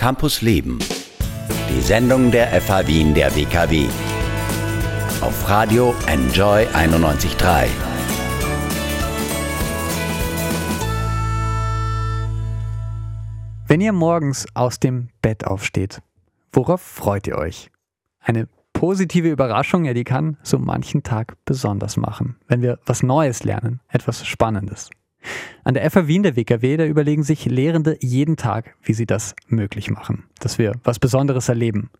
Campus Leben. Die Sendung der FH Wien der WKW. Auf Radio Enjoy 91.3. Wenn ihr morgens aus dem Bett aufsteht, worauf freut ihr euch? Eine positive Überraschung, ja, die kann so manchen Tag besonders machen, wenn wir was Neues lernen, etwas Spannendes. An der FA Wien der WKW, da überlegen sich Lehrende jeden Tag, wie sie das möglich machen, dass wir was Besonderes erleben.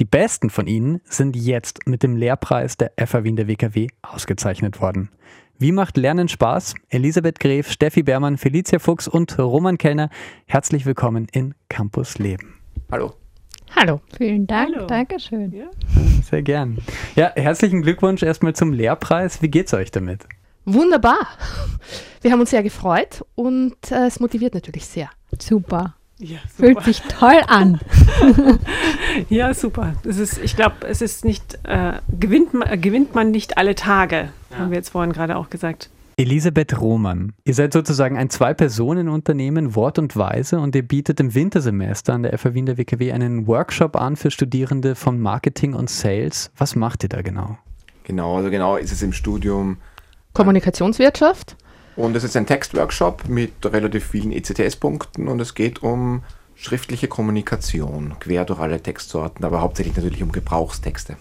Die besten von ihnen sind jetzt mit dem Lehrpreis der FA Wien der WKW ausgezeichnet worden. Wie macht Lernen Spaß? Elisabeth Gref, Steffi Bermann, Felicia Fuchs und Roman Kellner, herzlich willkommen in Campus Leben. Hallo. Hallo. Vielen Dank. Hallo. Dankeschön. Ja. Sehr gern. Ja, herzlichen Glückwunsch erstmal zum Lehrpreis. Wie geht's euch damit? Wunderbar. Wir haben uns sehr gefreut und äh, es motiviert natürlich sehr. Super. Ja, Fühlt sich toll an. ja, super. Es ist, ich glaube, es ist nicht, äh, gewinnt, man, äh, gewinnt man nicht alle Tage, haben wir jetzt vorhin gerade auch gesagt. Elisabeth Roman, ihr seid sozusagen ein Zwei-Personen-Unternehmen, Wort und Weise, und ihr bietet im Wintersemester an der FA Wien der WKW einen Workshop an für Studierende von Marketing und Sales. Was macht ihr da genau? Genau, also genau ist es im Studium. Kommunikationswirtschaft. Und es ist ein Textworkshop mit relativ vielen ECTS-Punkten und es geht um schriftliche Kommunikation, quer durch alle Textsorten, aber hauptsächlich natürlich um Gebrauchstexte.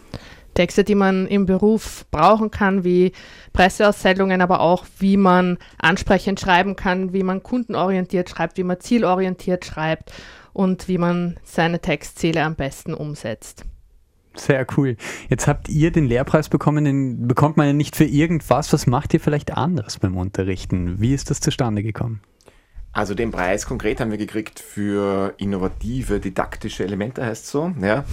Texte, die man im Beruf brauchen kann, wie Presseaussendungen, aber auch wie man ansprechend schreiben kann, wie man kundenorientiert schreibt, wie man zielorientiert schreibt und wie man seine Textziele am besten umsetzt. Sehr cool. Jetzt habt ihr den Lehrpreis bekommen, den bekommt man ja nicht für irgendwas. Was macht ihr vielleicht anderes beim Unterrichten? Wie ist das zustande gekommen? Also den Preis konkret haben wir gekriegt für innovative didaktische Elemente, heißt so. Ja.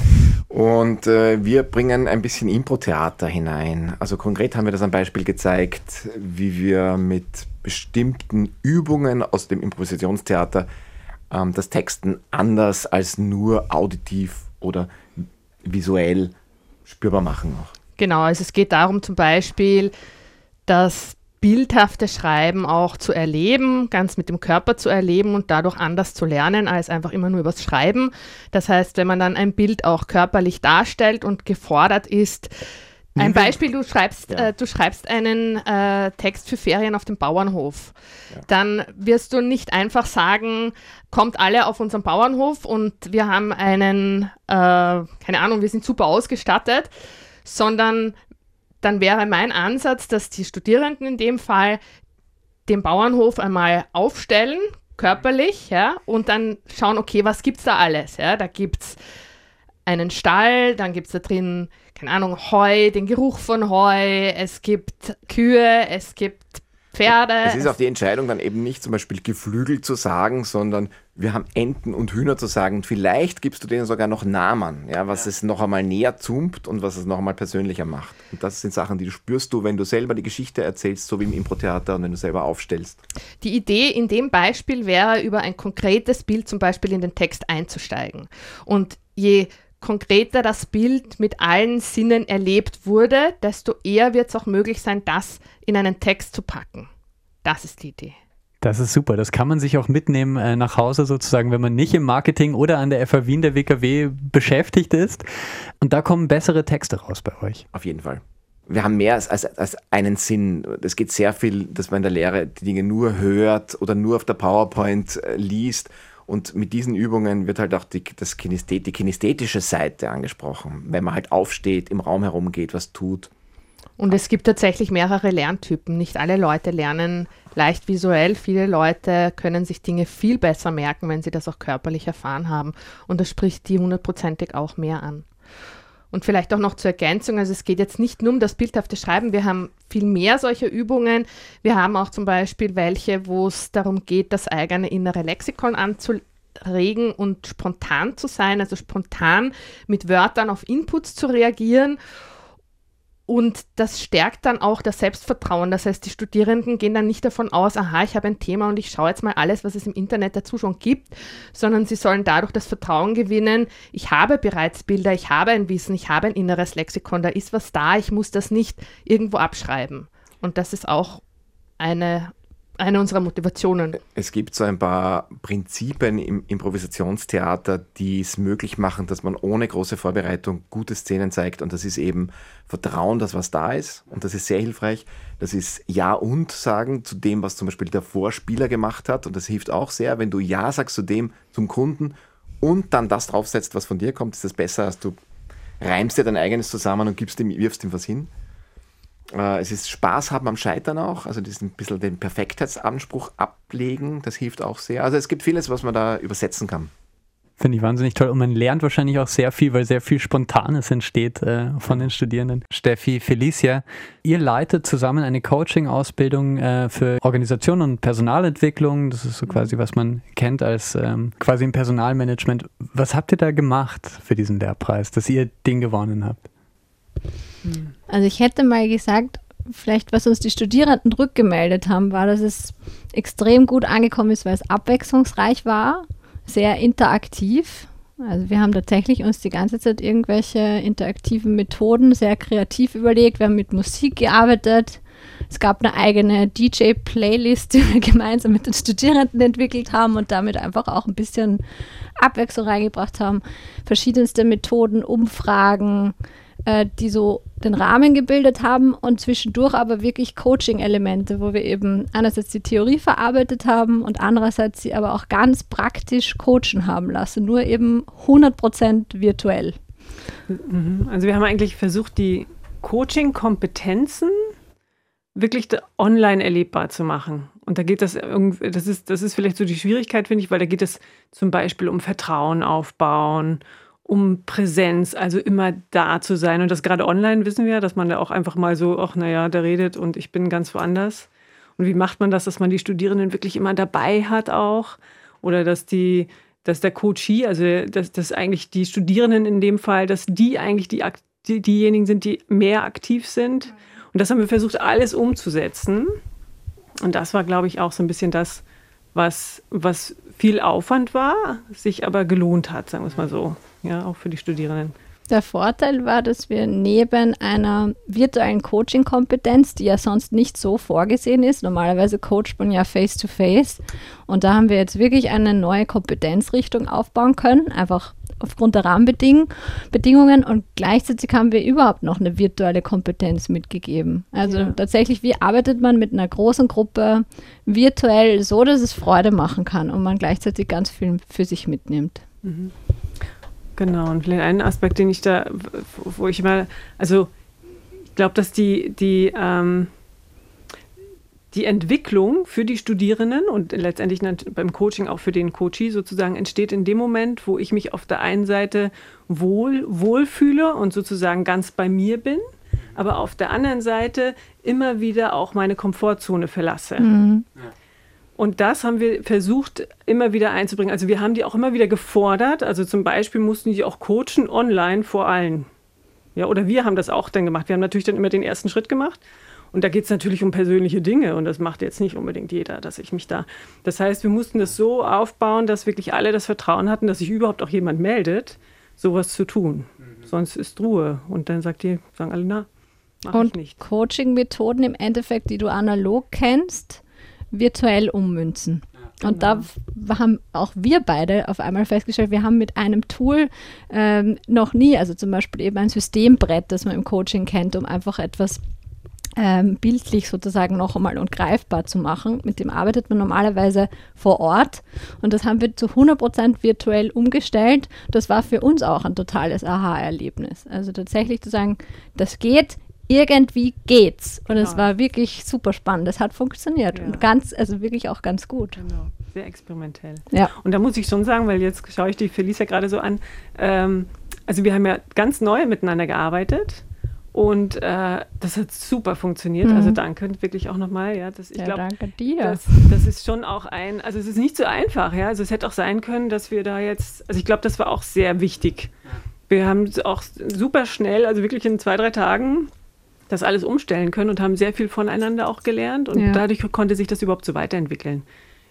Und äh, wir bringen ein bisschen Impro-Theater hinein. Also konkret haben wir das am Beispiel gezeigt, wie wir mit bestimmten Übungen aus dem Improvisationstheater ähm, das Texten anders als nur auditiv oder visuell spürbar machen auch. Genau, also es geht darum zum Beispiel, das bildhafte Schreiben auch zu erleben, ganz mit dem Körper zu erleben und dadurch anders zu lernen, als einfach immer nur übers Schreiben. Das heißt, wenn man dann ein Bild auch körperlich darstellt und gefordert ist, ein Beispiel, du schreibst, Ja. äh, du schreibst einen äh, Text für Ferien auf dem Bauernhof. Ja. Dann wirst du nicht einfach sagen, kommt alle auf unseren Bauernhof und wir haben einen, äh, keine Ahnung, wir sind super ausgestattet, sondern dann wäre mein Ansatz, dass die Studierenden in dem Fall den Bauernhof einmal aufstellen, körperlich, ja, und dann schauen, okay, was gibt's da alles? Ja? Da gibt's einen Stall, dann gibt's da drin, keine Ahnung, Heu, den Geruch von Heu, es gibt Kühe, es gibt Pferde. Es ist auch die Entscheidung dann eben nicht zum Beispiel Geflügel zu sagen, sondern wir haben Enten und Hühner zu sagen. Und vielleicht gibst du denen sogar noch Namen, ja, was es noch einmal näher zoomt und was es noch einmal persönlicher macht. Und das sind Sachen, die du spürst du, wenn du selber die Geschichte erzählst, so wie im Impro-Theater und wenn du selber aufstellst. Die Idee in dem Beispiel wäre, über ein konkretes Bild zum Beispiel in den Text einzusteigen. Und je konkreter das Bild mit allen Sinnen erlebt wurde, desto eher wird es auch möglich sein, das in einen Text zu packen. Das ist die Idee. Das ist super. Das kann man sich auch mitnehmen äh, nach Hause sozusagen, wenn man nicht im Marketing oder an der FA Wien der WKW beschäftigt ist. Und da kommen bessere Texte raus bei euch. Auf jeden Fall. Wir haben mehr als, als, als einen Sinn. Es geht sehr viel, dass man in der Lehre die Dinge nur hört oder nur auf der PowerPoint äh, liest. Und mit diesen Übungen wird halt auch die, das Kinesthet, die kinesthetische Seite angesprochen. Wenn man halt aufsteht, im Raum herumgeht, was tut. Und es gibt tatsächlich mehrere Lerntypen. Nicht alle Leute lernen leicht visuell. Viele Leute können sich Dinge viel besser merken, wenn sie das auch körperlich erfahren haben. Und das spricht die hundertprozentig auch mehr an. Und vielleicht auch noch zur Ergänzung, also es geht jetzt nicht nur um das bildhafte Schreiben, wir haben viel mehr solcher Übungen. Wir haben auch zum Beispiel welche, wo es darum geht, das eigene innere Lexikon anzuregen und spontan zu sein, also spontan mit Wörtern auf Inputs zu reagieren. Und das stärkt dann auch das Selbstvertrauen. Das heißt, die Studierenden gehen dann nicht davon aus, aha, ich habe ein Thema und ich schaue jetzt mal alles, was es im Internet dazu schon gibt, sondern sie sollen dadurch das Vertrauen gewinnen, ich habe bereits Bilder, ich habe ein Wissen, ich habe ein inneres Lexikon, da ist was da, ich muss das nicht irgendwo abschreiben. Und das ist auch eine eine unserer Motivationen. Es gibt so ein paar Prinzipien im Improvisationstheater, die es möglich machen, dass man ohne große Vorbereitung gute Szenen zeigt. Und das ist eben Vertrauen, dass was da ist. Und das ist sehr hilfreich. Das ist Ja und sagen zu dem, was zum Beispiel der Vorspieler gemacht hat. Und das hilft auch sehr, wenn du Ja sagst zu dem, zum Kunden und dann das draufsetzt, was von dir kommt, ist das besser, als du reimst dir dein eigenes zusammen und gibst ihm, wirfst ihm was hin. Äh, es ist Spaß haben am Scheitern auch, also diesen bisschen den Perfektheitsanspruch ablegen, das hilft auch sehr. Also es gibt vieles, was man da übersetzen kann. Finde ich wahnsinnig toll. Und man lernt wahrscheinlich auch sehr viel, weil sehr viel Spontanes entsteht äh, von den Studierenden. Steffi, Felicia, ihr leitet zusammen eine Coaching-Ausbildung äh, für Organisation und Personalentwicklung. Das ist so quasi, was man kennt als ähm, quasi im Personalmanagement. Was habt ihr da gemacht für diesen Lehrpreis, dass ihr den gewonnen habt? Also ich hätte mal gesagt, vielleicht was uns die Studierenden rückgemeldet haben, war, dass es extrem gut angekommen ist, weil es abwechslungsreich war sehr interaktiv. Also wir haben tatsächlich uns die ganze Zeit irgendwelche interaktiven Methoden sehr kreativ überlegt. Wir haben mit Musik gearbeitet. Es gab eine eigene DJ-Playlist, die wir gemeinsam mit den Studierenden entwickelt haben und damit einfach auch ein bisschen Abwechslung reingebracht haben. Verschiedenste Methoden, Umfragen, äh, die so den Rahmen gebildet haben und zwischendurch aber wirklich Coaching-Elemente, wo wir eben einerseits die Theorie verarbeitet haben und andererseits sie aber auch ganz praktisch coachen haben lassen, nur eben 100% virtuell. Mhm. Also wir haben eigentlich versucht, die Coaching-Kompetenzen wirklich online erlebbar zu machen. Und da geht das irgendwie, das ist, das ist vielleicht so die Schwierigkeit, finde ich, weil da geht es zum Beispiel um Vertrauen aufbauen, um Präsenz, also immer da zu sein. Und das gerade online wissen wir, dass man da auch einfach mal so, ach naja, der redet und ich bin ganz woanders. Und wie macht man das, dass man die Studierenden wirklich immer dabei hat auch? Oder dass die, dass der Coachie, also dass, dass eigentlich die Studierenden in dem Fall, dass die eigentlich die, die, diejenigen sind, die mehr aktiv sind. Und das haben wir versucht, alles umzusetzen. Und das war, glaube ich, auch so ein bisschen das, was, was viel Aufwand war, sich aber gelohnt hat, sagen wir es mal so ja, auch für die Studierenden. Der Vorteil war, dass wir neben einer virtuellen Coaching-Kompetenz, die ja sonst nicht so vorgesehen ist, normalerweise coacht man ja face-to-face, -face, und da haben wir jetzt wirklich eine neue Kompetenzrichtung aufbauen können, einfach aufgrund der Rahmenbedingungen und gleichzeitig haben wir überhaupt noch eine virtuelle Kompetenz mitgegeben. Also ja. tatsächlich, wie arbeitet man mit einer großen Gruppe virtuell so, dass es Freude machen kann und man gleichzeitig ganz viel für sich mitnimmt. Mhm. Genau, und vielleicht einen Aspekt, den ich da, wo ich mal, also ich glaube, dass die, die, ähm, die Entwicklung für die Studierenden und letztendlich beim Coaching auch für den Coachee sozusagen entsteht in dem Moment, wo ich mich auf der einen Seite wohl, wohlfühle und sozusagen ganz bei mir bin, aber auf der anderen Seite immer wieder auch meine Komfortzone verlasse. Mhm. Und das haben wir versucht, immer wieder einzubringen. Also wir haben die auch immer wieder gefordert. Also zum Beispiel mussten die auch coachen online vor allen. Ja, oder wir haben das auch dann gemacht. Wir haben natürlich dann immer den ersten Schritt gemacht. Und da geht es natürlich um persönliche Dinge und das macht jetzt nicht unbedingt jeder, dass ich mich da. Das heißt, wir mussten das so aufbauen, dass wirklich alle das Vertrauen hatten, dass sich überhaupt auch jemand meldet, sowas zu tun. Mhm. Sonst ist Ruhe. Und dann sagt die, sagen alle, na, mach und ich nicht. Coaching-Methoden im Endeffekt, die du analog kennst, virtuell ummünzen. Ja, und da genau. haben auch wir beide auf einmal festgestellt, wir haben mit einem Tool ähm, noch nie, also zum Beispiel eben ein Systembrett, das man im Coaching kennt, um einfach etwas ähm, bildlich sozusagen noch einmal und greifbar zu machen. Mit dem arbeitet man normalerweise vor Ort und das haben wir zu 100% virtuell umgestellt. Das war für uns auch ein totales Aha-Erlebnis. Also tatsächlich zu sagen, das geht, irgendwie geht's. Und genau. es war wirklich super spannend. Es hat funktioniert. Ja. Und ganz, also wirklich auch ganz gut. Genau. Sehr experimentell. Ja. Und da muss ich schon sagen, weil jetzt schaue ich die Felicia gerade so an. Ähm, also wir haben ja ganz neu miteinander gearbeitet. Und äh, das hat super funktioniert. Also mhm. Also danke wirklich auch nochmal. Ja, das, ich ja, glaub, danke dir. Das, das, ist schon auch ein, also es ist nicht so einfach. Ja, also es hätte auch sein können, dass wir da jetzt, also ich glaube, das war auch sehr wichtig. Wir haben auch super schnell, also wirklich in zwei, drei Tagen das alles umstellen können und haben sehr viel voneinander auch gelernt und ja. dadurch konnte sich das überhaupt so weiterentwickeln.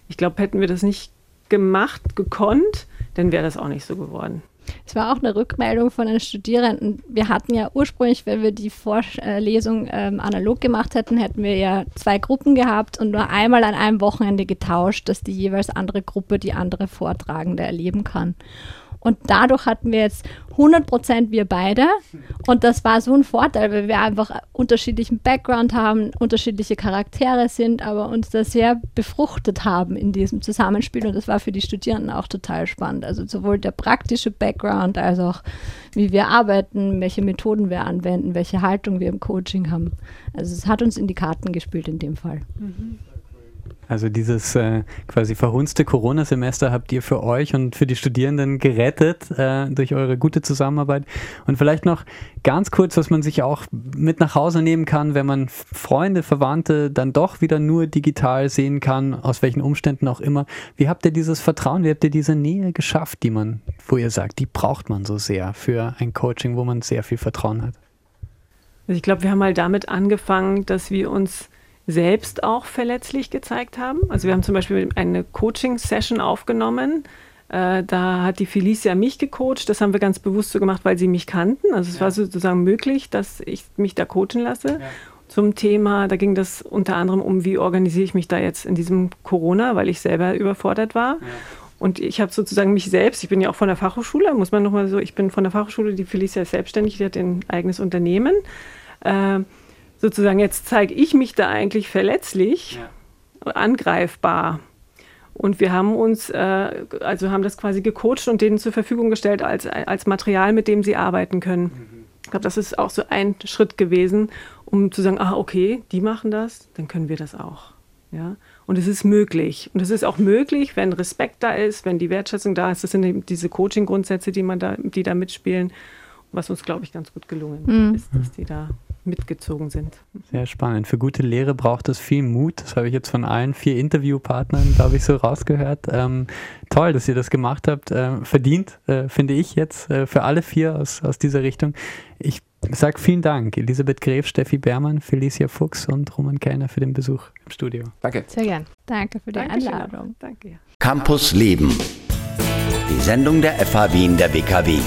Ich glaube, hätten wir das nicht gemacht, gekonnt, dann wäre das auch nicht so geworden. Es war auch eine Rückmeldung von den Studierenden. Wir hatten ja ursprünglich, wenn wir die Vorlesung ähm, analog gemacht hätten, hätten wir ja zwei Gruppen gehabt und nur einmal an einem Wochenende getauscht, dass die jeweils andere Gruppe die andere Vortragende erleben kann. Und dadurch hatten wir jetzt 100 Prozent wir beide. Und das war so ein Vorteil, weil wir einfach unterschiedlichen Background haben, unterschiedliche Charaktere sind, aber uns da sehr befruchtet haben in diesem Zusammenspiel. Und das war für die Studierenden auch total spannend. Also sowohl der praktische Background als auch wie wir arbeiten, welche Methoden wir anwenden, welche Haltung wir im Coaching haben. Also es hat uns in die Karten gespielt in dem Fall. Mhm. Also dieses äh, quasi verhunzte Corona-Semester habt ihr für euch und für die Studierenden gerettet äh, durch eure gute Zusammenarbeit. Und vielleicht noch ganz kurz, was man sich auch mit nach Hause nehmen kann, wenn man Freunde, Verwandte dann doch wieder nur digital sehen kann, aus welchen Umständen auch immer. Wie habt ihr dieses Vertrauen, wie habt ihr diese Nähe geschafft, die man, wo ihr sagt, die braucht man so sehr für ein Coaching, wo man sehr viel Vertrauen hat? Also ich glaube, wir haben mal damit angefangen, dass wir uns selbst auch verletzlich gezeigt haben. Also wir haben zum Beispiel eine Coaching-Session aufgenommen. Äh, da hat die Felicia mich gecoacht. Das haben wir ganz bewusst so gemacht, weil sie mich kannten. Also es ja. war sozusagen möglich, dass ich mich da coachen lasse. Ja. Zum Thema, da ging das unter anderem um, wie organisiere ich mich da jetzt in diesem Corona, weil ich selber überfordert war. Ja. Und ich habe sozusagen mich selbst, ich bin ja auch von der Fachhochschule, muss man nochmal so, ich bin von der Fachhochschule, die Felicia ist selbstständig, die hat ein eigenes Unternehmen. Äh, sozusagen, jetzt zeige ich mich da eigentlich verletzlich, ja. angreifbar. Und wir haben uns, äh, also haben das quasi gecoacht und denen zur Verfügung gestellt als, als Material, mit dem sie arbeiten können. Mhm. Ich glaube, das ist auch so ein Schritt gewesen, um zu sagen, ah, okay, die machen das, dann können wir das auch. Ja? Und es ist möglich. Und es ist auch möglich, wenn Respekt da ist, wenn die Wertschätzung da ist. Das sind eben diese Coaching-Grundsätze, die, da, die da mitspielen, was uns, glaube ich, ganz gut gelungen mhm. ist, dass die da mitgezogen sind. Sehr spannend. Für gute Lehre braucht es viel Mut. Das habe ich jetzt von allen vier Interviewpartnern, glaube ich, so rausgehört. Ähm, toll, dass ihr das gemacht habt. Ähm, verdient, äh, finde ich jetzt, äh, für alle vier aus, aus dieser Richtung. Ich sage vielen Dank, Elisabeth Gref, Steffi Bermann, Felicia Fuchs und Roman Kellner für den Besuch im Studio. Danke. Sehr gern. Danke für die Dankeschön. Einladung. Danke. Campus Leben. Die Sendung der FH Wien der WKW.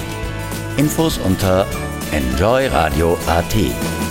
Infos unter enjoyradio.at.